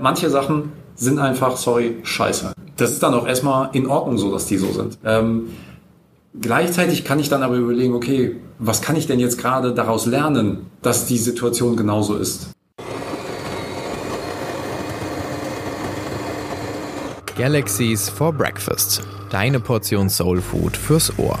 Manche Sachen sind einfach, sorry, scheiße. Das ist dann auch erstmal in Ordnung so, dass die so sind. Ähm, gleichzeitig kann ich dann aber überlegen, okay, was kann ich denn jetzt gerade daraus lernen, dass die Situation genauso ist? Galaxies for Breakfast. Deine Portion Soul Food fürs Ohr.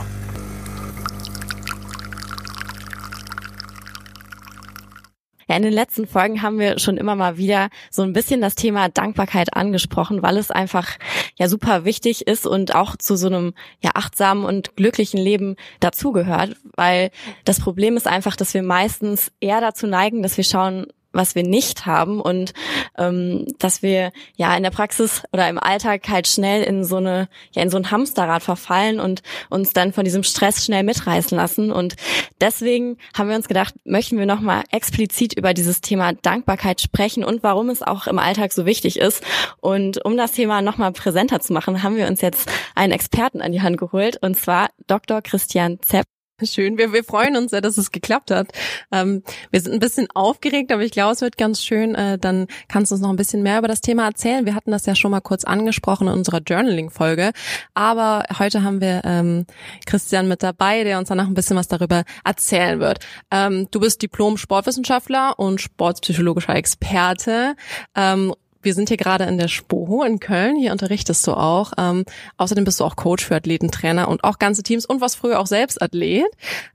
Ja, in den letzten Folgen haben wir schon immer mal wieder so ein bisschen das Thema Dankbarkeit angesprochen, weil es einfach ja super wichtig ist und auch zu so einem ja achtsamen und glücklichen Leben dazugehört, weil das Problem ist einfach, dass wir meistens eher dazu neigen, dass wir schauen, was wir nicht haben und ähm, dass wir ja in der Praxis oder im Alltag halt schnell in so eine ja in so ein Hamsterrad verfallen und uns dann von diesem Stress schnell mitreißen lassen und deswegen haben wir uns gedacht, möchten wir noch mal explizit über dieses Thema Dankbarkeit sprechen und warum es auch im Alltag so wichtig ist und um das Thema noch mal präsenter zu machen, haben wir uns jetzt einen Experten an die Hand geholt und zwar Dr. Christian Zepp Schön, wir, wir freuen uns sehr, dass es geklappt hat. Ähm, wir sind ein bisschen aufgeregt, aber ich glaube, es wird ganz schön. Äh, dann kannst du uns noch ein bisschen mehr über das Thema erzählen. Wir hatten das ja schon mal kurz angesprochen in unserer Journaling-Folge, aber heute haben wir ähm, Christian mit dabei, der uns danach ein bisschen was darüber erzählen wird. Ähm, du bist Diplom-Sportwissenschaftler und sportpsychologischer Experte. Ähm, wir sind hier gerade in der Spoho in Köln. Hier unterrichtest du auch. Ähm, außerdem bist du auch Coach für Athletentrainer und auch ganze Teams und was früher auch selbst Athlet.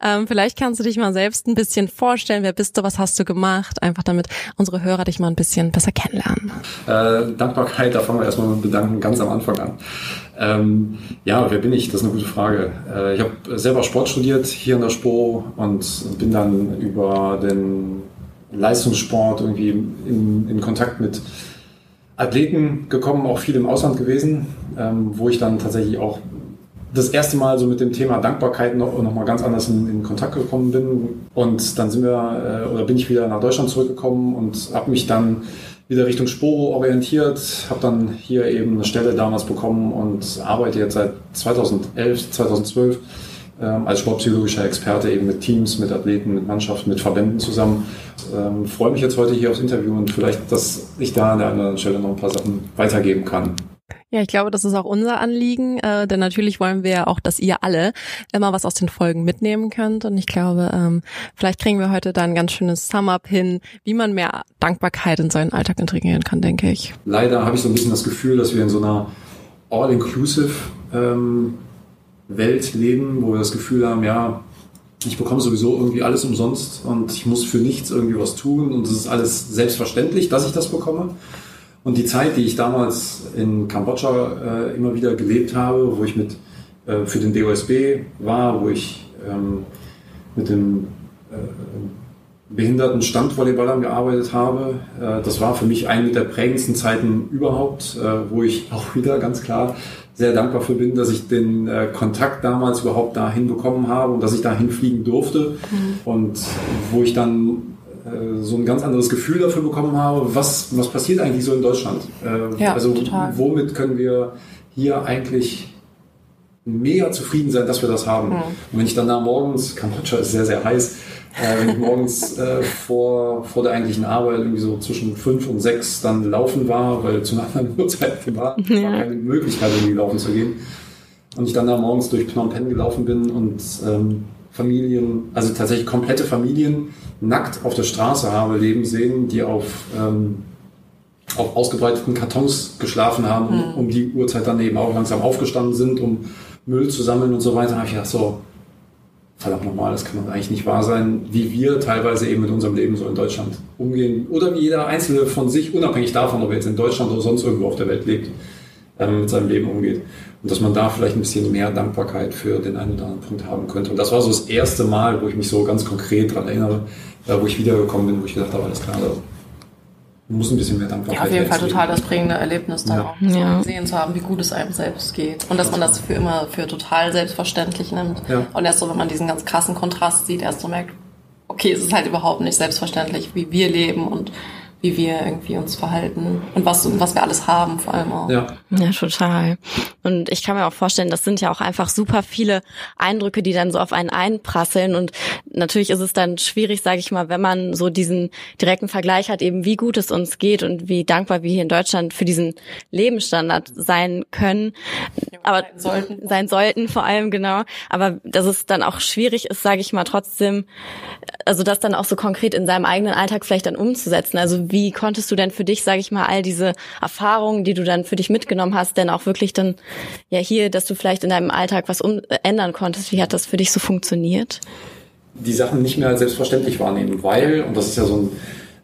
Ähm, vielleicht kannst du dich mal selbst ein bisschen vorstellen. Wer bist du? Was hast du gemacht? Einfach damit unsere Hörer dich mal ein bisschen besser kennenlernen. Äh, Dankbarkeit, da fangen wir erstmal mit Bedanken ganz am Anfang an. Ähm, ja, wer bin ich? Das ist eine gute Frage. Äh, ich habe selber Sport studiert hier in der SPO und bin dann über den Leistungssport irgendwie in, in Kontakt mit Athleten gekommen, auch viel im Ausland gewesen, ähm, wo ich dann tatsächlich auch das erste Mal so mit dem Thema Dankbarkeit noch, noch mal ganz anders in, in Kontakt gekommen bin. Und dann sind wir, äh, oder bin ich wieder nach Deutschland zurückgekommen und habe mich dann wieder Richtung Sporo orientiert, habe dann hier eben eine Stelle damals bekommen und arbeite jetzt seit 2011, 2012 ähm, als sportpsychologischer Experte eben mit Teams, mit Athleten, mit Mannschaften, mit Verbänden zusammen. Ähm, freue mich jetzt heute hier aufs Interview und vielleicht, dass ich da an der anderen Stelle noch ein paar Sachen weitergeben kann. Ja, ich glaube, das ist auch unser Anliegen, äh, denn natürlich wollen wir ja auch, dass ihr alle immer was aus den Folgen mitnehmen könnt. Und ich glaube, ähm, vielleicht kriegen wir heute da ein ganz schönes Sum-Up hin, wie man mehr Dankbarkeit in seinen Alltag integrieren kann, denke ich. Leider habe ich so ein bisschen das Gefühl, dass wir in so einer All-Inclusive ähm, Welt leben, wo wir das Gefühl haben, ja, ich bekomme sowieso irgendwie alles umsonst und ich muss für nichts irgendwie was tun und es ist alles selbstverständlich, dass ich das bekomme. Und die Zeit, die ich damals in Kambodscha äh, immer wieder gelebt habe, wo ich mit äh, für den DOSB war, wo ich ähm, mit dem äh, behinderten Standvolleyballern gearbeitet habe, äh, das war für mich eine der prägendsten Zeiten überhaupt, äh, wo ich auch wieder ganz klar sehr dankbar für bin, dass ich den äh, Kontakt damals überhaupt dahin bekommen habe und dass ich dahin fliegen durfte mhm. und wo ich dann äh, so ein ganz anderes Gefühl dafür bekommen habe, was, was passiert eigentlich so in Deutschland. Äh, ja, also total. womit können wir hier eigentlich mega zufrieden sein, dass wir das haben. Mhm. Und wenn ich dann da morgens, Kambodscha ist sehr, sehr heiß, äh, wenn ich morgens äh, vor, vor der eigentlichen Arbeit irgendwie so zwischen fünf und sechs dann laufen war, weil zu einer anderen Uhrzeit war, ja. war keine Möglichkeit, irgendwie laufen zu gehen. Und ich dann da morgens durch Phnom Penh gelaufen bin und ähm, Familien, also tatsächlich komplette Familien nackt auf der Straße habe leben sehen, die auf, ähm, auf ausgebreiteten Kartons geschlafen haben, mhm. um, um die Uhrzeit dann eben auch langsam aufgestanden sind, um Müll zu sammeln und so weiter. Da habe ich gedacht, so, verdammt nochmal, das kann eigentlich nicht wahr sein, wie wir teilweise eben mit unserem Leben so in Deutschland umgehen. Oder wie jeder Einzelne von sich, unabhängig davon, ob er jetzt in Deutschland oder sonst irgendwo auf der Welt lebt, ähm, mit seinem Leben umgeht. Und dass man da vielleicht ein bisschen mehr Dankbarkeit für den einen oder anderen Punkt haben könnte. Und das war so das erste Mal, wo ich mich so ganz konkret daran erinnere, äh, wo ich wiedergekommen bin, wo ich gedacht habe, alles klar, muss ein bisschen mehr Dankbarkeit Ja, auf jeden Fall total das prägende Erlebnis da ja. auch so ja. gesehen zu haben, wie gut es einem selbst geht. Und dass man das für immer für total selbstverständlich nimmt. Ja. Und erst so, wenn man diesen ganz krassen Kontrast sieht, erst so merkt, okay, es ist halt überhaupt nicht selbstverständlich, wie wir leben und wie wir irgendwie uns verhalten und was, was wir alles haben, vor allem auch. Ja. ja, total. Und ich kann mir auch vorstellen, das sind ja auch einfach super viele Eindrücke, die dann so auf einen einprasseln. Und natürlich ist es dann schwierig, sage ich mal, wenn man so diesen direkten Vergleich hat, eben wie gut es uns geht und wie dankbar wir hier in Deutschland für diesen Lebensstandard sein können. Aber sein sollten. sein sollten vor allem, genau. Aber dass es dann auch schwierig ist, sage ich mal, trotzdem, also das dann auch so konkret in seinem eigenen Alltag vielleicht dann umzusetzen. Also wie konntest du denn für dich, sage ich mal, all diese Erfahrungen, die du dann für dich mitgenommen hast, denn auch wirklich dann ja hier, dass du vielleicht in deinem Alltag was um, äh, ändern konntest? Wie hat das für dich so funktioniert? Die Sachen nicht mehr als selbstverständlich wahrnehmen, weil, und das ist ja so ein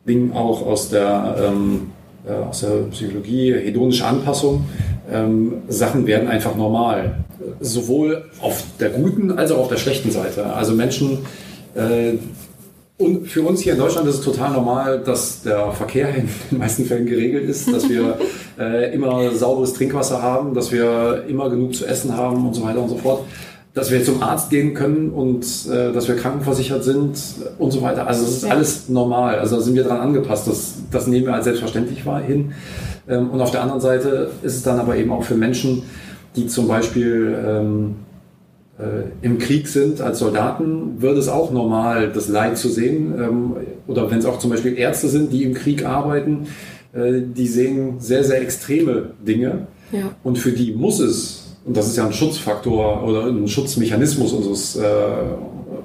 Ding auch aus der, ähm, äh, aus der Psychologie, hedonische Anpassung, ähm, Sachen werden einfach normal. Sowohl auf der guten als auch auf der schlechten Seite. Also Menschen, äh, und für uns hier in Deutschland ist es total normal, dass der Verkehr in den meisten Fällen geregelt ist, dass wir äh, immer sauberes Trinkwasser haben, dass wir immer genug zu essen haben und so weiter und so fort, dass wir zum Arzt gehen können und äh, dass wir krankenversichert sind und so weiter. Also das ist ja. alles normal. Also da sind wir dran angepasst. Das, das nehmen wir als selbstverständlich hin. Ähm, und auf der anderen Seite ist es dann aber eben auch für Menschen, die zum Beispiel ähm, äh, im Krieg sind als Soldaten, wird es auch normal, das Leid zu sehen. Ähm, oder wenn es auch zum Beispiel Ärzte sind, die im Krieg arbeiten, äh, die sehen sehr, sehr extreme Dinge. Ja. Und für die muss es, und das ist ja ein Schutzfaktor oder ein Schutzmechanismus unseres, äh,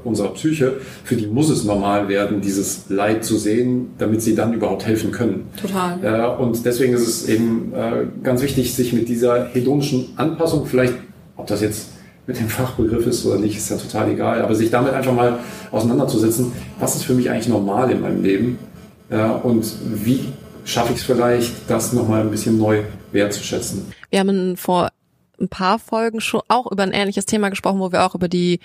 unserer Psyche, für die muss es normal werden, dieses Leid zu sehen, damit sie dann überhaupt helfen können. Total. Äh, und deswegen ist es eben äh, ganz wichtig, sich mit dieser hedonischen Anpassung vielleicht, ob das jetzt mit dem Fachbegriff ist oder nicht, ist ja total egal. Aber sich damit einfach mal auseinanderzusetzen, was ist für mich eigentlich normal in meinem Leben ja, und wie schaffe ich es vielleicht, das nochmal ein bisschen neu wertzuschätzen. Wir haben vor ein paar Folgen schon auch über ein ähnliches Thema gesprochen, wo wir auch über die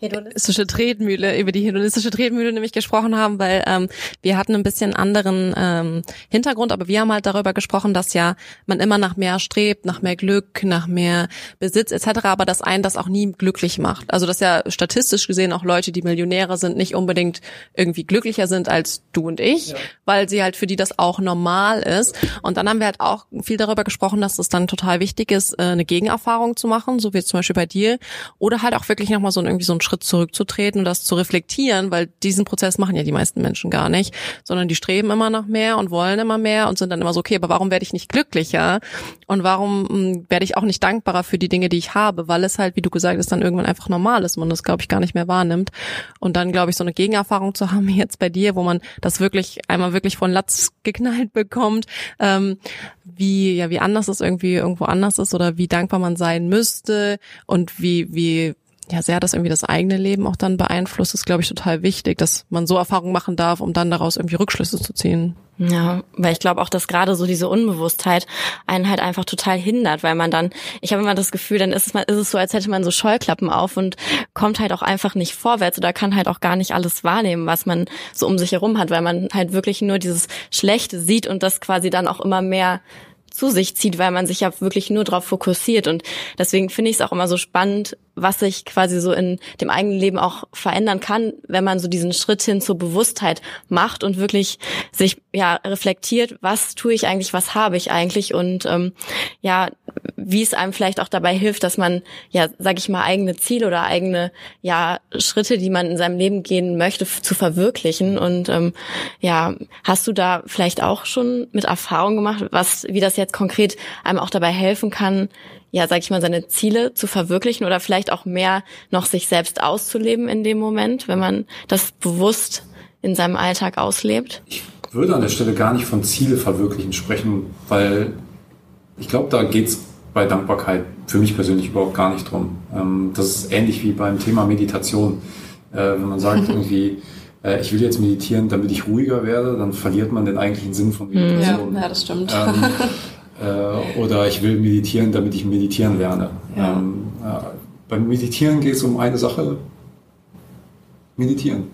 hedonistische Tretmühle, über die hedonistische Tretmühle nämlich gesprochen haben, weil ähm, wir hatten ein bisschen anderen ähm, Hintergrund, aber wir haben halt darüber gesprochen, dass ja man immer nach mehr strebt, nach mehr Glück, nach mehr Besitz etc., aber dass einen das auch nie glücklich macht. Also dass ja statistisch gesehen auch Leute, die Millionäre sind, nicht unbedingt irgendwie glücklicher sind als du und ich, ja. weil sie halt für die das auch normal ist. Und dann haben wir halt auch viel darüber gesprochen, dass es dann total wichtig ist, äh, eine Gegenerfahrung zu machen, so wie zum Beispiel bei dir, oder halt auch wirklich nochmal so ein, irgendwie so ein Schritt zurückzutreten und das zu reflektieren, weil diesen Prozess machen ja die meisten Menschen gar nicht, sondern die streben immer nach mehr und wollen immer mehr und sind dann immer so, okay, aber warum werde ich nicht glücklicher und warum hm, werde ich auch nicht dankbarer für die Dinge, die ich habe, weil es halt, wie du gesagt hast, dann irgendwann einfach normal ist, man das, glaube ich, gar nicht mehr wahrnimmt. Und dann, glaube ich, so eine Gegenerfahrung zu haben, jetzt bei dir, wo man das wirklich einmal wirklich von Latz geknallt bekommt, ähm, wie, ja, wie anders es irgendwie irgendwo anders ist oder wie dankbar man sein müsste und wie, wie ja, sehr das irgendwie das eigene Leben auch dann beeinflusst, ist, glaube ich, total wichtig, dass man so Erfahrungen machen darf, um dann daraus irgendwie Rückschlüsse zu ziehen. Ja, weil ich glaube auch, dass gerade so diese Unbewusstheit einen halt einfach total hindert, weil man dann, ich habe immer das Gefühl, dann ist es, ist es so, als hätte man so Scheuklappen auf und kommt halt auch einfach nicht vorwärts oder kann halt auch gar nicht alles wahrnehmen, was man so um sich herum hat, weil man halt wirklich nur dieses Schlechte sieht und das quasi dann auch immer mehr zu sich zieht, weil man sich ja wirklich nur darauf fokussiert. Und deswegen finde ich es auch immer so spannend, was sich quasi so in dem eigenen Leben auch verändern kann, wenn man so diesen Schritt hin zur Bewusstheit macht und wirklich sich ja reflektiert, was tue ich eigentlich, was habe ich eigentlich und ähm, ja, wie es einem vielleicht auch dabei hilft, dass man ja, sag ich mal, eigene Ziele oder eigene ja Schritte, die man in seinem Leben gehen möchte, zu verwirklichen. Und ähm, ja, hast du da vielleicht auch schon mit Erfahrung gemacht, was wie das jetzt konkret einem auch dabei helfen kann, ja, sag ich mal, seine Ziele zu verwirklichen oder vielleicht auch mehr noch sich selbst auszuleben in dem Moment, wenn man das bewusst in seinem Alltag auslebt? Ich würde an der Stelle gar nicht von Ziele verwirklichen sprechen, weil ich glaube, da geht's bei Dankbarkeit für mich persönlich überhaupt gar nicht drum. Ähm, das ist ähnlich wie beim Thema Meditation. Äh, wenn man sagt irgendwie, äh, ich will jetzt meditieren, damit ich ruhiger werde, dann verliert man den eigentlichen Sinn von Meditation. Ja, ja das stimmt. Ähm, äh, oder ich will meditieren, damit ich meditieren lerne. Ja. Ähm, äh, beim Meditieren geht es um eine Sache, meditieren.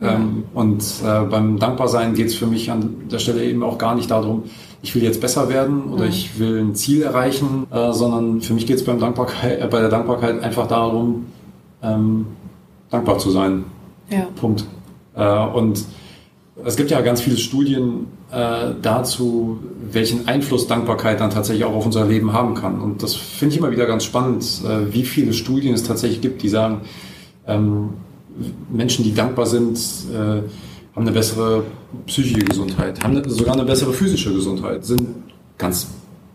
Ja. Ähm, und beim Dankbarsein geht es für mich an der Stelle eben auch gar nicht darum, ich will jetzt besser werden oder ja. ich will ein Ziel erreichen, äh, sondern für mich geht es beim Dankbarkeit, äh, bei der Dankbarkeit einfach darum, ähm, dankbar zu sein. Ja. Punkt. Äh, und es gibt ja ganz viele Studien, äh, dazu, welchen Einfluss Dankbarkeit dann tatsächlich auch auf unser Leben haben kann. Und das finde ich immer wieder ganz spannend, äh, wie viele Studien es tatsächlich gibt, die sagen, ähm, Menschen, die dankbar sind, äh, haben eine bessere psychische Gesundheit, haben sogar eine bessere physische Gesundheit, sind ganz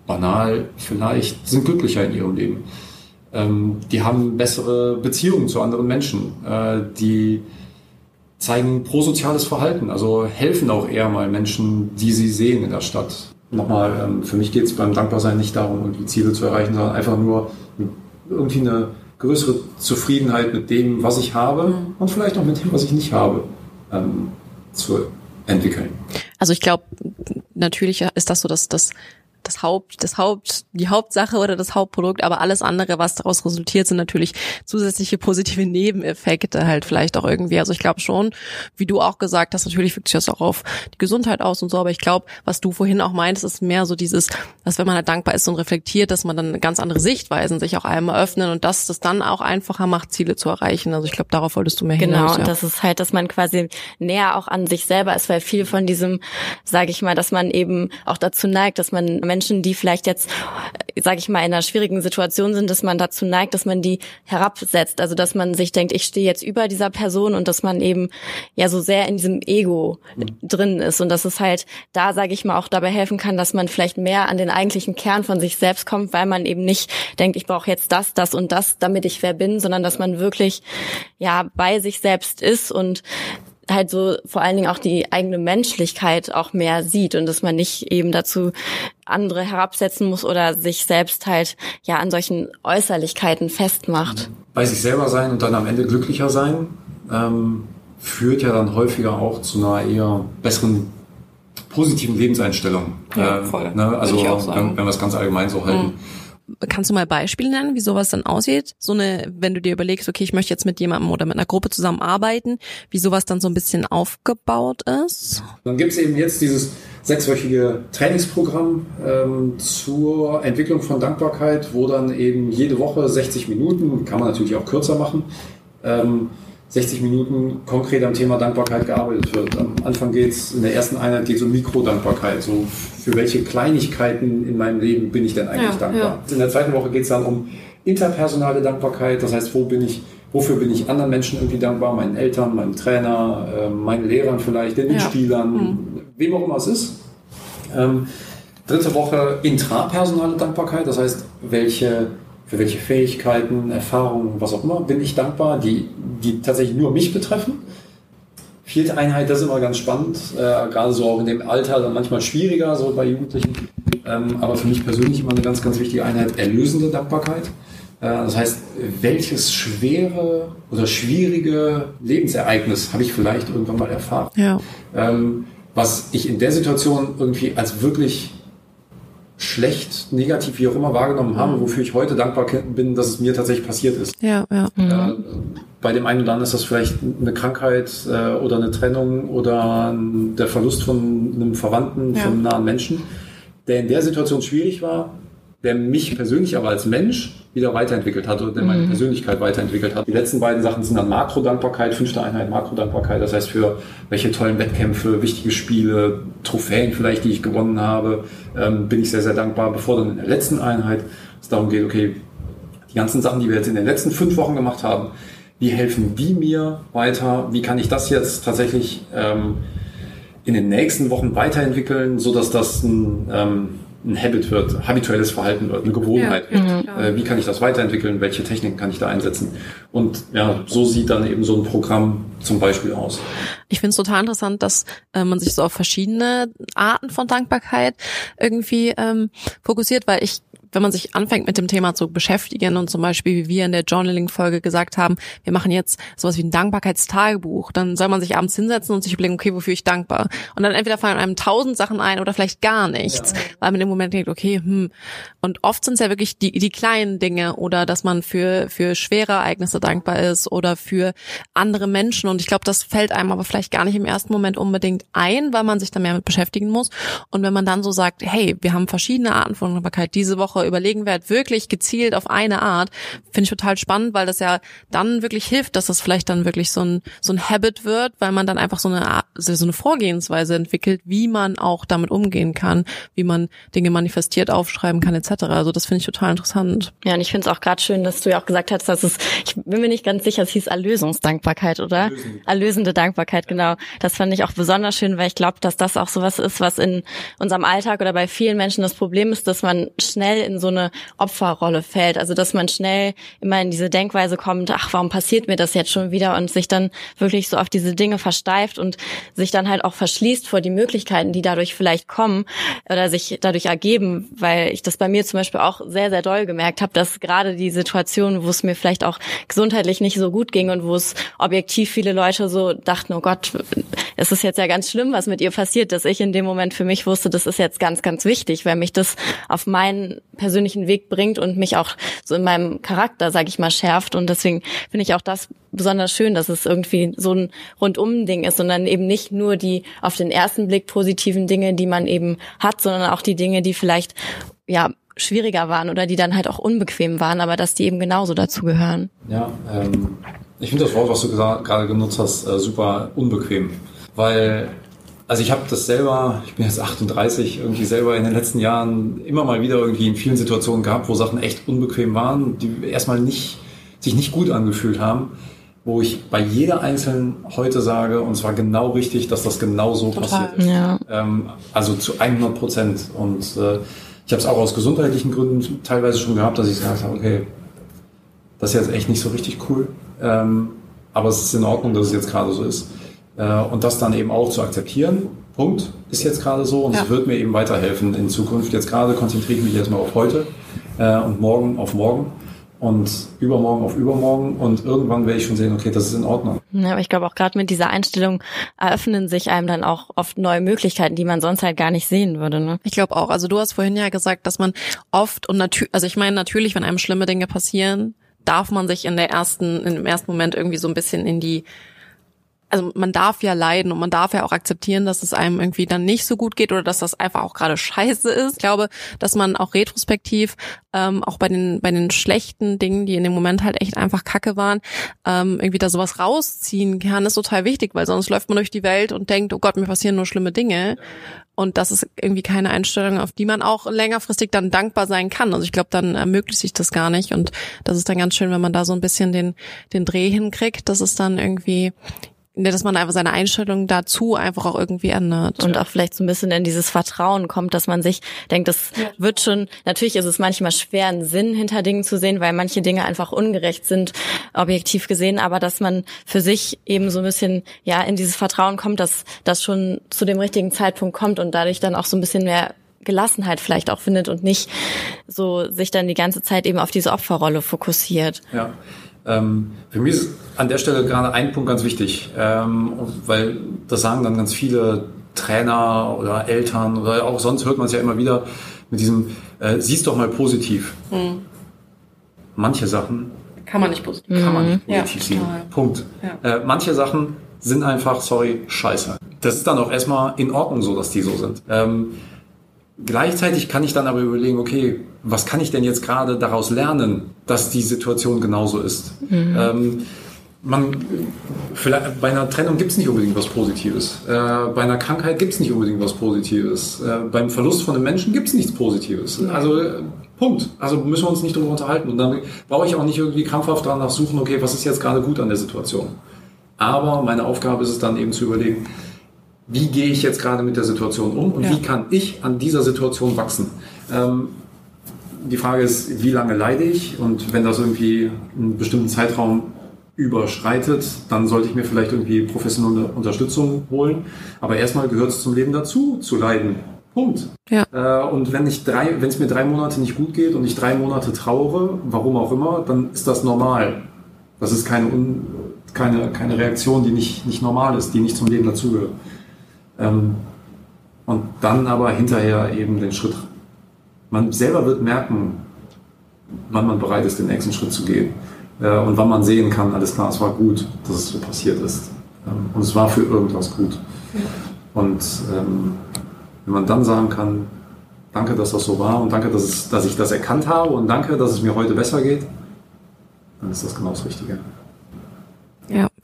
banal vielleicht, sind glücklicher in ihrem Leben. Ähm, die haben bessere Beziehungen zu anderen Menschen, äh, die zeigen prosoziales Verhalten, also helfen auch eher mal Menschen, die sie sehen in der Stadt. Nochmal, ähm, für mich geht es beim Dankbarsein nicht darum, irgendwie Ziele zu erreichen, sondern einfach nur irgendwie eine größere Zufriedenheit mit dem, was ich habe mhm. und vielleicht auch mit dem, was ich nicht habe, ähm, zu entwickeln. Also ich glaube, natürlich ist das so, dass das das Haupt, das Haupt, die Hauptsache oder das Hauptprodukt, aber alles andere, was daraus resultiert, sind natürlich zusätzliche positive Nebeneffekte halt vielleicht auch irgendwie. Also ich glaube schon, wie du auch gesagt hast, natürlich wirkt sich das auch auf die Gesundheit aus und so, aber ich glaube, was du vorhin auch meintest, ist mehr so dieses, dass wenn man halt dankbar ist und reflektiert, dass man dann ganz andere Sichtweisen sich auch einmal öffnen und dass das dann auch einfacher macht, Ziele zu erreichen. Also ich glaube, darauf wolltest du mehr genau, hinaus. Genau, und das ist halt, dass man quasi näher auch an sich selber ist, weil viel von diesem, sage ich mal, dass man eben auch dazu neigt, dass man Menschen, die vielleicht jetzt, sage ich mal, in einer schwierigen Situation sind, dass man dazu neigt, dass man die herabsetzt. Also dass man sich denkt, ich stehe jetzt über dieser Person und dass man eben ja so sehr in diesem Ego drin ist und dass es halt da, sage ich mal, auch dabei helfen kann, dass man vielleicht mehr an den eigentlichen Kern von sich selbst kommt, weil man eben nicht denkt, ich brauche jetzt das, das und das, damit ich wer bin, sondern dass man wirklich ja bei sich selbst ist und halt so vor allen Dingen auch die eigene Menschlichkeit auch mehr sieht und dass man nicht eben dazu andere herabsetzen muss oder sich selbst halt ja an solchen Äußerlichkeiten festmacht. Bei sich selber sein und dann am Ende glücklicher sein ähm, führt ja dann häufiger auch zu einer eher besseren positiven Lebenseinstellung. Ja, voll. Äh, ne? Also wenn, wenn wir es ganz allgemein so halten. Mhm. Kannst du mal Beispiele nennen, wie sowas dann aussieht? So eine, wenn du dir überlegst, okay, ich möchte jetzt mit jemandem oder mit einer Gruppe zusammenarbeiten, wie sowas dann so ein bisschen aufgebaut ist? Dann gibt es eben jetzt dieses sechswöchige Trainingsprogramm ähm, zur Entwicklung von Dankbarkeit, wo dann eben jede Woche 60 Minuten, kann man natürlich auch kürzer machen, ähm, 60 Minuten konkret am Thema Dankbarkeit gearbeitet wird. Am Anfang geht es, in der ersten Einheit geht es um Mikrodankbarkeit. So, für welche Kleinigkeiten in meinem Leben bin ich denn eigentlich ja, dankbar? Ja. In der zweiten Woche geht es dann um interpersonale Dankbarkeit. Das heißt, wo bin ich, wofür bin ich anderen Menschen irgendwie dankbar? Meinen Eltern, meinem Trainer, äh, meinen Lehrern vielleicht, den Mitspielern, ja. mhm. wem auch immer es ist. Ähm, dritte Woche intrapersonale Dankbarkeit. Das heißt, welche für welche Fähigkeiten, Erfahrungen, was auch immer, bin ich dankbar, die, die tatsächlich nur mich betreffen. Vierte Einheit, das ist immer ganz spannend, äh, gerade so auch in dem Alter, dann manchmal schwieriger, so bei Jugendlichen. Ähm, aber für mich persönlich immer eine ganz, ganz wichtige Einheit, erlösende Dankbarkeit. Äh, das heißt, welches schwere oder schwierige Lebensereignis habe ich vielleicht irgendwann mal erfahren? Ja. Ähm, was ich in der Situation irgendwie als wirklich schlecht, negativ, wie auch immer wahrgenommen habe, mhm. wofür ich heute dankbar bin, dass es mir tatsächlich passiert ist. Ja, ja. Mhm. Äh, bei dem einen oder anderen ist das vielleicht eine Krankheit äh, oder eine Trennung oder der Verlust von einem Verwandten, ja. von einem nahen Menschen, der in der Situation schwierig war, der mich persönlich aber als Mensch wieder weiterentwickelt hat oder der meine mhm. Persönlichkeit weiterentwickelt hat. Die letzten beiden Sachen sind dann Makrodankbarkeit, fünfte Einheit Makrodankbarkeit, das heißt für welche tollen Wettkämpfe, wichtige Spiele, Trophäen vielleicht, die ich gewonnen habe, ähm, bin ich sehr, sehr dankbar, bevor dann in der letzten Einheit es darum geht, okay, die ganzen Sachen, die wir jetzt in den letzten fünf Wochen gemacht haben, wie helfen die mir weiter? Wie kann ich das jetzt tatsächlich ähm, in den nächsten Wochen weiterentwickeln, so dass das ein ähm, ein Habit wird, habituelles Verhalten wird, eine Gewohnheit ja. wird. Äh, wie kann ich das weiterentwickeln? Welche Techniken kann ich da einsetzen? Und ja, so sieht dann eben so ein Programm zum Beispiel aus. Ich finde es total interessant, dass äh, man sich so auf verschiedene Arten von Dankbarkeit irgendwie ähm, fokussiert, weil ich wenn man sich anfängt mit dem Thema zu beschäftigen und zum Beispiel, wie wir in der Journaling-Folge gesagt haben, wir machen jetzt sowas wie ein Dankbarkeitstagebuch, dann soll man sich abends hinsetzen und sich überlegen, okay, wofür ich dankbar? Und dann entweder fallen einem tausend Sachen ein oder vielleicht gar nichts, ja. weil man im Moment denkt, okay, hm. Und oft sind es ja wirklich die, die kleinen Dinge oder dass man für, für schwere Ereignisse dankbar ist oder für andere Menschen. Und ich glaube, das fällt einem aber vielleicht gar nicht im ersten Moment unbedingt ein, weil man sich da mehr mit beschäftigen muss. Und wenn man dann so sagt, hey, wir haben verschiedene Arten von Dankbarkeit diese Woche, Woche überlegen werde, wirklich gezielt auf eine Art, finde ich total spannend, weil das ja dann wirklich hilft, dass das vielleicht dann wirklich so ein, so ein Habit wird, weil man dann einfach so eine, so eine Vorgehensweise entwickelt, wie man auch damit umgehen kann, wie man Dinge manifestiert, aufschreiben kann, etc. Also das finde ich total interessant. Ja, und ich finde es auch gerade schön, dass du ja auch gesagt hast, dass es, ich bin mir nicht ganz sicher, es hieß Erlösungsdankbarkeit, oder? Erlösende, Erlösende Dankbarkeit, genau. Das fand ich auch besonders schön, weil ich glaube, dass das auch sowas ist, was in unserem Alltag oder bei vielen Menschen das Problem ist, dass man schnell in so eine Opferrolle fällt. Also dass man schnell immer in diese Denkweise kommt, ach, warum passiert mir das jetzt schon wieder? Und sich dann wirklich so auf diese Dinge versteift und sich dann halt auch verschließt vor die Möglichkeiten, die dadurch vielleicht kommen oder sich dadurch ergeben, weil ich das bei mir zum Beispiel auch sehr, sehr doll gemerkt habe, dass gerade die Situation, wo es mir vielleicht auch gesundheitlich nicht so gut ging und wo es objektiv viele Leute so dachten, oh Gott, es ist jetzt ja ganz schlimm, was mit ihr passiert, dass ich in dem Moment für mich wusste, das ist jetzt ganz, ganz wichtig, weil mich das auf meinen persönlichen Weg bringt und mich auch so in meinem Charakter, sage ich mal, schärft. Und deswegen finde ich auch das besonders schön, dass es irgendwie so ein Rundum-Ding ist, sondern eben nicht nur die auf den ersten Blick positiven Dinge, die man eben hat, sondern auch die Dinge, die vielleicht ja schwieriger waren oder die dann halt auch unbequem waren, aber dass die eben genauso dazu gehören. Ja, ähm, ich finde das Wort, was du gerade genutzt hast, äh, super unbequem, weil also ich habe das selber, ich bin jetzt 38, irgendwie selber in den letzten Jahren immer mal wieder irgendwie in vielen Situationen gehabt, wo Sachen echt unbequem waren, die erstmal nicht, sich nicht gut angefühlt haben, wo ich bei jeder einzelnen heute sage, und zwar genau richtig, dass das genau so Total. passiert ist. Ja. Ähm, also zu 100 Prozent. Und äh, ich habe es auch aus gesundheitlichen Gründen teilweise schon gehabt, dass ich gesagt habe, okay, das ist jetzt echt nicht so richtig cool. Ähm, aber es ist in Ordnung, dass es jetzt gerade so ist. Äh, und das dann eben auch zu akzeptieren. Punkt, ist jetzt gerade so und ja. es wird mir eben weiterhelfen in Zukunft. Jetzt gerade konzentriere ich mich erstmal auf heute äh, und morgen auf morgen und übermorgen auf übermorgen und irgendwann werde ich schon sehen, okay, das ist in Ordnung. Ja, aber ich glaube auch gerade mit dieser Einstellung eröffnen sich einem dann auch oft neue Möglichkeiten, die man sonst halt gar nicht sehen würde. Ne? Ich glaube auch. Also du hast vorhin ja gesagt, dass man oft und natürlich, also ich meine natürlich, wenn einem schlimme Dinge passieren, darf man sich in der ersten, in dem ersten Moment irgendwie so ein bisschen in die also man darf ja leiden und man darf ja auch akzeptieren, dass es einem irgendwie dann nicht so gut geht oder dass das einfach auch gerade scheiße ist. Ich glaube, dass man auch retrospektiv ähm, auch bei den bei den schlechten Dingen, die in dem Moment halt echt einfach Kacke waren, ähm, irgendwie da sowas rausziehen kann, ist total wichtig, weil sonst läuft man durch die Welt und denkt, oh Gott, mir passieren nur schlimme Dinge. Und das ist irgendwie keine Einstellung, auf die man auch längerfristig dann dankbar sein kann. Also ich glaube, dann ermöglicht sich das gar nicht. Und das ist dann ganz schön, wenn man da so ein bisschen den, den Dreh hinkriegt, dass es dann irgendwie dass man einfach seine Einstellung dazu einfach auch irgendwie ändert. Und auch vielleicht so ein bisschen in dieses Vertrauen kommt, dass man sich denkt, das ja. wird schon, natürlich ist es manchmal schwer, einen Sinn hinter Dingen zu sehen, weil manche Dinge einfach ungerecht sind, objektiv gesehen, aber dass man für sich eben so ein bisschen, ja, in dieses Vertrauen kommt, dass das schon zu dem richtigen Zeitpunkt kommt und dadurch dann auch so ein bisschen mehr Gelassenheit vielleicht auch findet und nicht so sich dann die ganze Zeit eben auf diese Opferrolle fokussiert. Ja. Ähm, für mich ist an der Stelle gerade ein Punkt ganz wichtig, ähm, weil das sagen dann ganz viele Trainer oder Eltern oder auch sonst hört man es ja immer wieder mit diesem, äh, siehst doch mal positiv. Mhm. Manche Sachen kann man nicht positiv, kann man nicht positiv ja, sehen. Punkt. Ja. Äh, manche Sachen sind einfach, sorry, scheiße. Das ist dann auch erstmal in Ordnung so, dass die so sind. Ähm, Gleichzeitig kann ich dann aber überlegen, okay, was kann ich denn jetzt gerade daraus lernen, dass die Situation genauso ist? Mhm. Ähm, man, vielleicht, bei einer Trennung gibt es nicht unbedingt was Positives. Äh, bei einer Krankheit gibt es nicht unbedingt was Positives. Äh, beim Verlust von einem Menschen gibt es nichts Positives. Also äh, Punkt. Also müssen wir uns nicht darüber unterhalten. Und dann brauche ich auch nicht irgendwie krampfhaft danach suchen, okay, was ist jetzt gerade gut an der Situation. Aber meine Aufgabe ist es dann eben zu überlegen, wie gehe ich jetzt gerade mit der Situation um und ja. wie kann ich an dieser Situation wachsen. Ähm, die Frage ist, wie lange leide ich und wenn das irgendwie einen bestimmten Zeitraum überschreitet, dann sollte ich mir vielleicht irgendwie professionelle Unterstützung holen. Aber erstmal gehört es zum Leben dazu, zu leiden. Punkt. Ja. Äh, und wenn ich drei, wenn es mir drei Monate nicht gut geht und ich drei Monate trauere, warum auch immer, dann ist das normal. Das ist keine, keine, keine Reaktion, die nicht, nicht normal ist, die nicht zum Leben dazugehört. Ähm, und dann aber hinterher eben den Schritt. Man selber wird merken, wann man bereit ist, den nächsten Schritt zu gehen. Äh, und wann man sehen kann, alles klar, es war gut, dass es so passiert ist. Ähm, und es war für irgendwas gut. Ja. Und ähm, wenn man dann sagen kann, Danke, dass das so war und danke, dass, es, dass ich das erkannt habe und danke, dass es mir heute besser geht. Dann ist das genau das Richtige.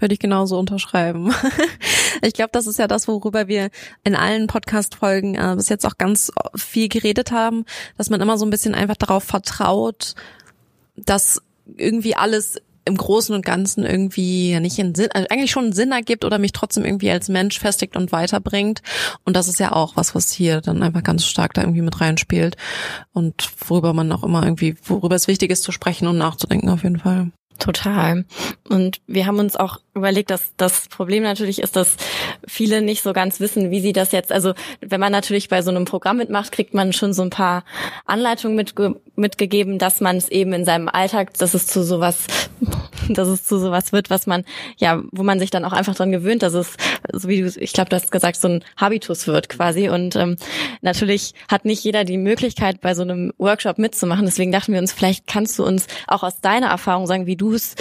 Würde ich genauso unterschreiben. ich glaube, das ist ja das, worüber wir in allen Podcast-Folgen äh, bis jetzt auch ganz viel geredet haben, dass man immer so ein bisschen einfach darauf vertraut, dass irgendwie alles im Großen und Ganzen irgendwie nicht in Sinn, also eigentlich schon einen Sinn ergibt oder mich trotzdem irgendwie als Mensch festigt und weiterbringt. Und das ist ja auch was, was hier dann einfach ganz stark da irgendwie mit reinspielt und worüber man auch immer irgendwie, worüber es wichtig ist zu sprechen und nachzudenken auf jeden Fall. Total. Und wir haben uns auch überlegt, dass das Problem natürlich ist, dass viele nicht so ganz wissen, wie sie das jetzt, also wenn man natürlich bei so einem Programm mitmacht, kriegt man schon so ein paar Anleitungen mitge mitgegeben, dass man es eben in seinem Alltag, dass es zu sowas, dass es zu sowas wird, was man, ja, wo man sich dann auch einfach dran gewöhnt, dass es, so wie du, ich glaube, du hast gesagt, so ein Habitus wird quasi. Und ähm, natürlich hat nicht jeder die Möglichkeit, bei so einem Workshop mitzumachen. Deswegen dachten wir uns, vielleicht kannst du uns auch aus deiner Erfahrung sagen, wie du es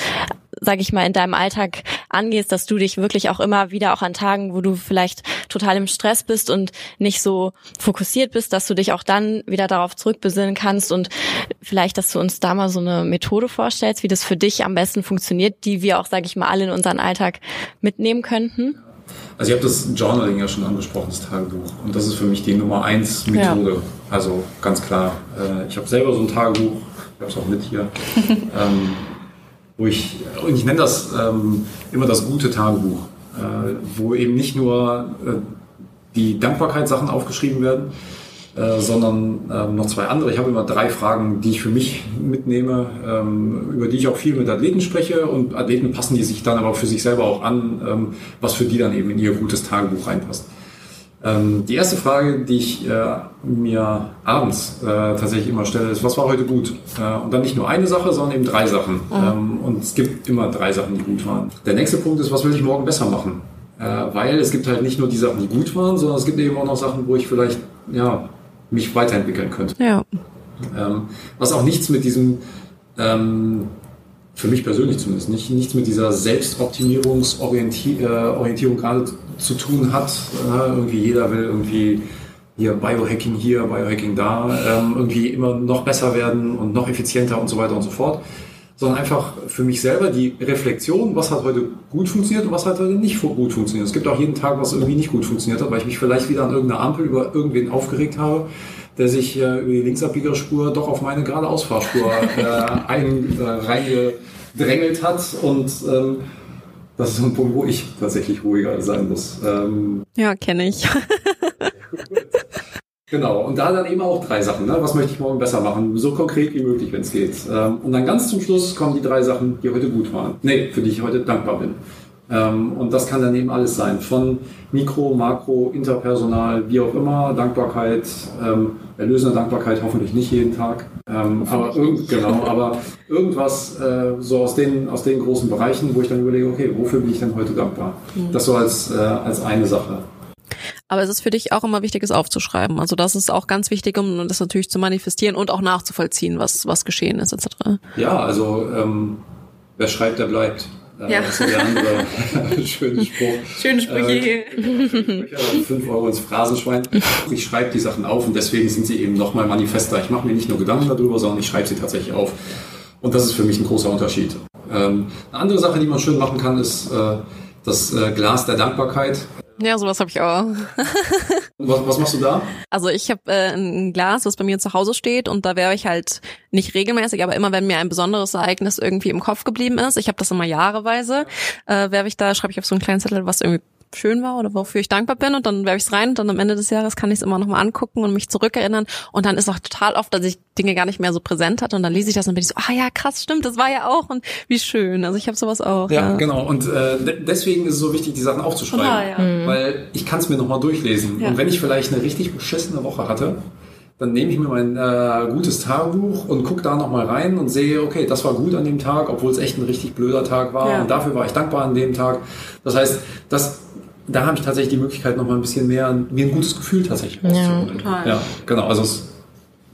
sag ich mal, in deinem Alltag angehst, dass du dich wirklich auch immer wieder auch an Tagen, wo du vielleicht total im Stress bist und nicht so fokussiert bist, dass du dich auch dann wieder darauf zurückbesinnen kannst und vielleicht, dass du uns da mal so eine Methode vorstellst, wie das für dich am besten funktioniert, die wir auch, sag ich mal, alle in unseren Alltag mitnehmen könnten. Also ich habe das Journaling ja schon angesprochen, das Tagebuch. Und das ist für mich die Nummer eins Methode. Ja. Also ganz klar. Äh, ich habe selber so ein Tagebuch, ich habe es auch mit hier. ähm, wo ich, und ich nenne das ähm, immer das gute Tagebuch, äh, wo eben nicht nur äh, die Dankbarkeitssachen aufgeschrieben werden, äh, sondern ähm, noch zwei andere. Ich habe immer drei Fragen, die ich für mich mitnehme, ähm, über die ich auch viel mit Athleten spreche und Athleten passen die sich dann aber für sich selber auch an, ähm, was für die dann eben in ihr gutes Tagebuch reinpasst. Ähm, die erste Frage, die ich äh, mir abends äh, tatsächlich immer stelle, ist, was war heute gut? Äh, und dann nicht nur eine Sache, sondern eben drei Sachen. Mhm. Ähm, und es gibt immer drei Sachen, die gut waren. Der nächste Punkt ist, was will ich morgen besser machen? Äh, weil es gibt halt nicht nur die Sachen, die gut waren, sondern es gibt eben auch noch Sachen, wo ich vielleicht ja, mich weiterentwickeln könnte. Ja. Ähm, was auch nichts mit diesem ähm, für mich persönlich zumindest nicht, nichts mit dieser Selbstoptimierungsorientierung äh, gerade zu tun hat. Irgendwie jeder will irgendwie hier Biohacking hier, Biohacking da, ähm, irgendwie immer noch besser werden und noch effizienter und so weiter und so fort. Sondern einfach für mich selber die Reflexion, was hat heute gut funktioniert und was hat heute nicht gut funktioniert. Es gibt auch jeden Tag, was irgendwie nicht gut funktioniert hat, weil ich mich vielleicht wieder an irgendeiner Ampel über irgendwen aufgeregt habe der sich äh, über die Linksabbiegerspur doch auf meine gerade Ausfahrspur äh, ein, äh, reingedrängelt hat und ähm, das ist ein Punkt, wo ich tatsächlich ruhiger sein muss. Ähm, ja, kenne ich. Genau, und da dann eben auch drei Sachen. Ne? Was möchte ich morgen besser machen? So konkret wie möglich, wenn es geht. Ähm, und dann ganz zum Schluss kommen die drei Sachen, die heute gut waren. Nee, für die ich heute dankbar bin. Ähm, und das kann dann eben alles sein. Von Mikro, Makro, Interpersonal, wie auch immer, Dankbarkeit, ähm, erlösende Dankbarkeit hoffentlich nicht jeden Tag. Ähm, aber, genau, aber irgendwas äh, so aus den, aus den großen Bereichen, wo ich dann überlege, okay, wofür bin ich denn heute dankbar? Mhm. Das so als, äh, als eine Sache. Aber es ist für dich auch immer wichtig, es aufzuschreiben. Also das ist auch ganz wichtig, um das natürlich zu manifestieren und auch nachzuvollziehen, was, was geschehen ist, etc. Ja, also ähm, wer schreibt, der bleibt. Ja. Der andere schöne Spruch. Schöne Sprüche. Äh, 5 Euro ins Phrasenschwein. Ich schreibe die Sachen auf und deswegen sind sie eben nochmal manifester. Ich mache mir nicht nur Gedanken darüber, sondern ich schreibe sie tatsächlich auf. Und das ist für mich ein großer Unterschied. Ähm, eine andere Sache, die man schön machen kann, ist äh, das äh, Glas der Dankbarkeit. Ja, sowas habe ich auch. was, was machst du da? Also ich habe äh, ein Glas, was bei mir zu Hause steht und da werfe ich halt nicht regelmäßig, aber immer wenn mir ein besonderes Ereignis irgendwie im Kopf geblieben ist, ich habe das immer jahreweise, äh, werfe ich da, schreibe ich auf so einen kleinen Zettel, was irgendwie schön war oder wofür ich dankbar bin und dann werfe ich es rein und dann am Ende des Jahres kann ich es immer noch mal angucken und mich zurückerinnern und dann ist auch total oft, dass ich Dinge gar nicht mehr so präsent hatte und dann lese ich das und bin ich so, ah ja, krass, stimmt, das war ja auch und wie schön. Also ich habe sowas auch. Ja, ja. genau und äh, deswegen ist es so wichtig, die Sachen aufzuschreiben, ah, ja. Mhm. weil ich kann es mir noch mal durchlesen ja. und wenn ich vielleicht eine richtig beschissene Woche hatte, dann nehme ich mir mein äh, gutes Tagebuch und gucke da nochmal rein und sehe, okay, das war gut an dem Tag, obwohl es echt ein richtig blöder Tag war ja. und dafür war ich dankbar an dem Tag. Das heißt, das da habe ich tatsächlich die Möglichkeit, noch mal ein bisschen mehr, mir ein gutes Gefühl tatsächlich rauszuholen. Ja, ja, genau. Also es,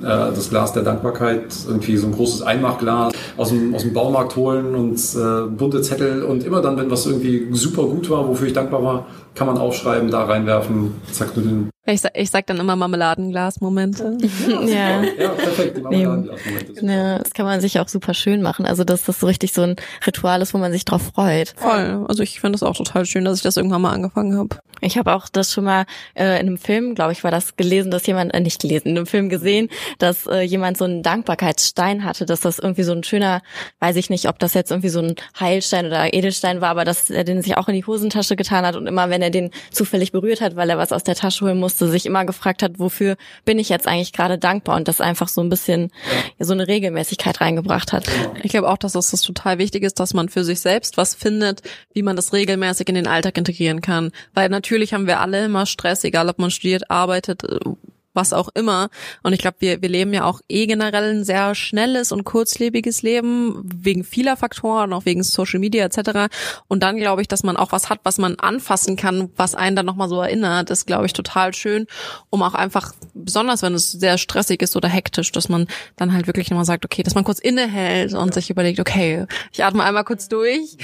äh, das Glas der Dankbarkeit, irgendwie so ein großes Einmachglas aus dem, aus dem Baumarkt holen und äh, bunte Zettel und immer dann, wenn was irgendwie super gut war, wofür ich dankbar war, kann man aufschreiben, da reinwerfen, zack, nudeln. Ich sag, ich sag dann immer Marmeladenglas-Momente. ja. ja, perfekt, die Marmeladenglas-Momente. Ja, das kann man sich auch super schön machen. Also, dass das so richtig so ein Ritual ist, wo man sich drauf freut. Voll. Also ich finde das auch total schön, dass ich das irgendwann mal angefangen habe. Ich habe auch das schon mal äh, in einem Film, glaube ich, war das gelesen, dass jemand, äh, nicht gelesen, in einem Film gesehen, dass äh, jemand so einen Dankbarkeitsstein hatte, dass das irgendwie so ein schöner, weiß ich nicht, ob das jetzt irgendwie so ein Heilstein oder Edelstein war, aber dass er den sich auch in die Hosentasche getan hat und immer, wenn er den zufällig berührt hat, weil er was aus der Tasche holen musste, sich immer gefragt hat, wofür bin ich jetzt eigentlich gerade dankbar und das einfach so ein bisschen so eine Regelmäßigkeit reingebracht hat. Ich glaube auch, dass das, das total wichtig ist, dass man für sich selbst was findet, wie man das regelmäßig in den Alltag integrieren kann, weil natürlich haben wir alle immer Stress, egal ob man studiert, arbeitet, was auch immer. Und ich glaube, wir, wir leben ja auch eh generell ein sehr schnelles und kurzlebiges Leben, wegen vieler Faktoren, auch wegen Social Media etc. Und dann glaube ich, dass man auch was hat, was man anfassen kann, was einen dann nochmal so erinnert, ist, glaube ich, total schön, um auch einfach, besonders wenn es sehr stressig ist oder hektisch, dass man dann halt wirklich nochmal sagt, okay, dass man kurz innehält und sich überlegt, okay, ich atme einmal kurz durch,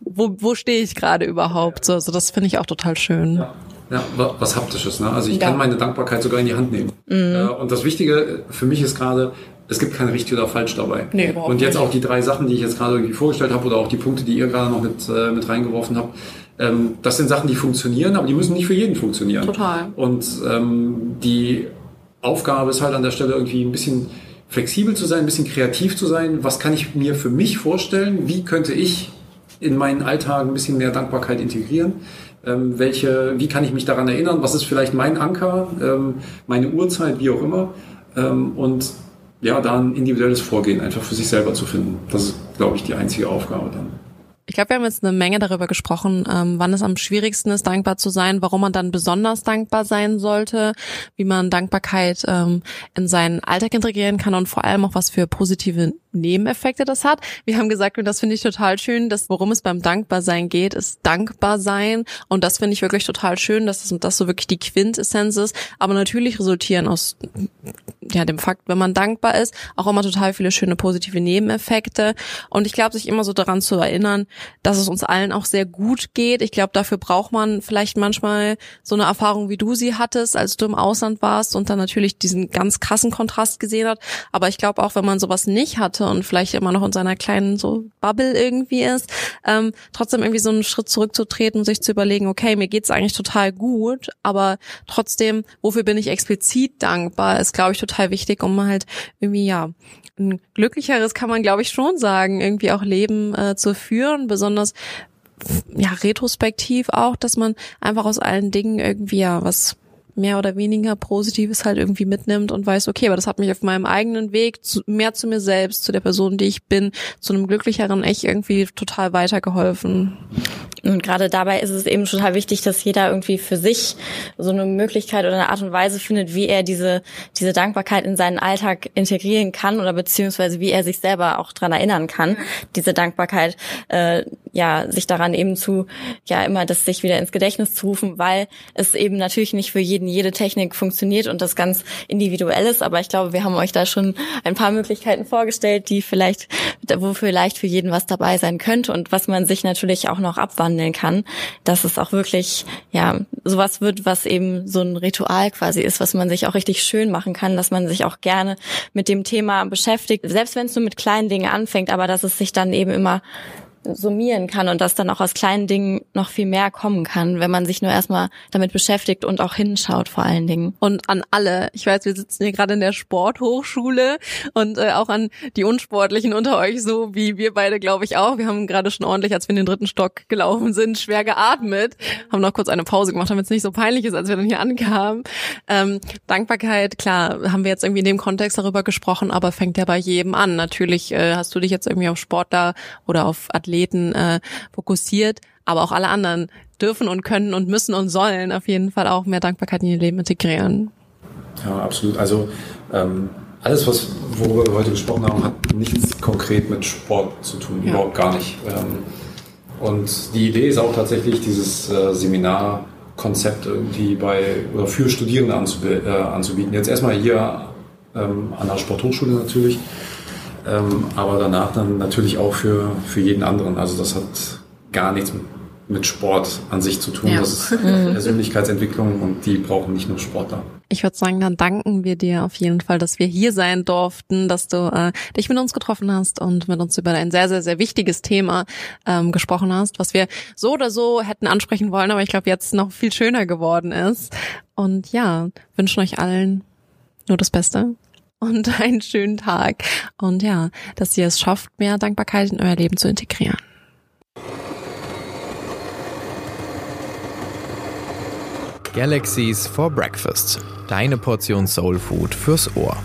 wo, wo stehe ich gerade überhaupt? So, also das finde ich auch total schön. Ja. Ja, was Haptisches. Ne? Also ich ja. kann meine Dankbarkeit sogar in die Hand nehmen. Mhm. Und das Wichtige für mich ist gerade, es gibt kein richtig oder falsch dabei. Nee, überhaupt und jetzt nicht. auch die drei Sachen, die ich jetzt gerade irgendwie vorgestellt habe oder auch die Punkte, die ihr gerade noch mit, äh, mit reingeworfen habt, ähm, das sind Sachen, die funktionieren, aber die müssen nicht für jeden funktionieren. Total. Und ähm, die Aufgabe ist halt an der Stelle irgendwie ein bisschen flexibel zu sein, ein bisschen kreativ zu sein. Was kann ich mir für mich vorstellen? Wie könnte ich in meinen Alltag ein bisschen mehr Dankbarkeit integrieren? Ähm, welche, wie kann ich mich daran erinnern? Was ist vielleicht mein Anker, ähm, meine Uhrzeit, wie auch immer? Ähm, und ja, da ein individuelles Vorgehen einfach für sich selber zu finden. Das ist, glaube ich, die einzige Aufgabe dann. Ich glaube, wir haben jetzt eine Menge darüber gesprochen, ähm, wann es am schwierigsten ist, dankbar zu sein, warum man dann besonders dankbar sein sollte, wie man Dankbarkeit ähm, in seinen Alltag integrieren kann und vor allem auch was für positive Nebeneffekte das hat. Wir haben gesagt, und das finde ich total schön, dass worum es beim Dankbarsein geht, ist dankbar sein. Und das finde ich wirklich total schön, dass das, das so wirklich die Quintessenz ist. Aber natürlich resultieren aus ja dem Fakt, wenn man dankbar ist, auch immer total viele schöne positive Nebeneffekte. Und ich glaube, sich immer so daran zu erinnern, dass es uns allen auch sehr gut geht. Ich glaube, dafür braucht man vielleicht manchmal so eine Erfahrung, wie du sie hattest, als du im Ausland warst und dann natürlich diesen ganz krassen Kontrast gesehen hat. Aber ich glaube auch, wenn man sowas nicht hatte und vielleicht immer noch in seiner kleinen so Bubble irgendwie ist, ähm, trotzdem irgendwie so einen Schritt zurückzutreten und sich zu überlegen, okay, mir geht's eigentlich total gut, aber trotzdem, wofür bin ich explizit dankbar, ist, glaube ich, total wichtig, um halt irgendwie, ja, ein glücklicheres kann man, glaube ich, schon sagen, irgendwie auch Leben äh, zu führen, besonders ja retrospektiv auch, dass man einfach aus allen Dingen irgendwie ja was mehr oder weniger Positives halt irgendwie mitnimmt und weiß, okay, aber das hat mich auf meinem eigenen Weg zu, mehr zu mir selbst, zu der Person, die ich bin, zu einem glücklicheren echt irgendwie total weitergeholfen. Und gerade dabei ist es eben total wichtig, dass jeder irgendwie für sich so eine Möglichkeit oder eine Art und Weise findet, wie er diese, diese Dankbarkeit in seinen Alltag integrieren kann oder beziehungsweise wie er sich selber auch dran erinnern kann, diese Dankbarkeit, äh, ja, sich daran eben zu, ja, immer das sich wieder ins Gedächtnis zu rufen, weil es eben natürlich nicht für jeden jede Technik funktioniert und das ganz individuell ist. Aber ich glaube, wir haben euch da schon ein paar Möglichkeiten vorgestellt, die vielleicht, wo vielleicht für jeden was dabei sein könnte und was man sich natürlich auch noch abwandeln kann, dass es auch wirklich, ja, sowas wird, was eben so ein Ritual quasi ist, was man sich auch richtig schön machen kann, dass man sich auch gerne mit dem Thema beschäftigt, selbst wenn es nur mit kleinen Dingen anfängt, aber dass es sich dann eben immer summieren kann und dass dann auch aus kleinen Dingen noch viel mehr kommen kann, wenn man sich nur erstmal damit beschäftigt und auch hinschaut vor allen Dingen. Und an alle, ich weiß, wir sitzen hier gerade in der Sporthochschule und äh, auch an die Unsportlichen unter euch, so wie wir beide, glaube ich auch. Wir haben gerade schon ordentlich, als wir in den dritten Stock gelaufen sind, schwer geatmet, haben noch kurz eine Pause gemacht, damit es nicht so peinlich ist, als wir dann hier ankamen. Ähm, Dankbarkeit, klar, haben wir jetzt irgendwie in dem Kontext darüber gesprochen, aber fängt ja bei jedem an. Natürlich äh, hast du dich jetzt irgendwie auf Sportler oder auf Athleten Athleten äh, fokussiert, aber auch alle anderen dürfen und können und müssen und sollen auf jeden Fall auch mehr Dankbarkeit in ihr Leben integrieren. Ja, absolut. Also ähm, alles, was worüber wir heute gesprochen haben, hat nichts konkret mit Sport zu tun, ja. überhaupt gar nicht. Ähm, und die Idee ist auch tatsächlich, dieses äh, Seminarkonzept irgendwie bei oder für Studierende äh, anzubieten. Jetzt erstmal hier ähm, an der Sporthochschule natürlich ähm, aber danach dann natürlich auch für, für jeden anderen. Also das hat gar nichts mit Sport an sich zu tun. Ja. Das ist Persönlichkeitsentwicklung und die brauchen nicht nur Sportler. Ich würde sagen, dann danken wir dir auf jeden Fall, dass wir hier sein durften, dass du äh, dich mit uns getroffen hast und mit uns über ein sehr, sehr, sehr wichtiges Thema ähm, gesprochen hast, was wir so oder so hätten ansprechen wollen, aber ich glaube, jetzt noch viel schöner geworden ist. Und ja, wünschen euch allen nur das Beste und einen schönen Tag. Und ja, dass ihr es schafft, mehr Dankbarkeit in euer Leben zu integrieren. Galaxies for Breakfast. Deine Portion Soul Food fürs Ohr.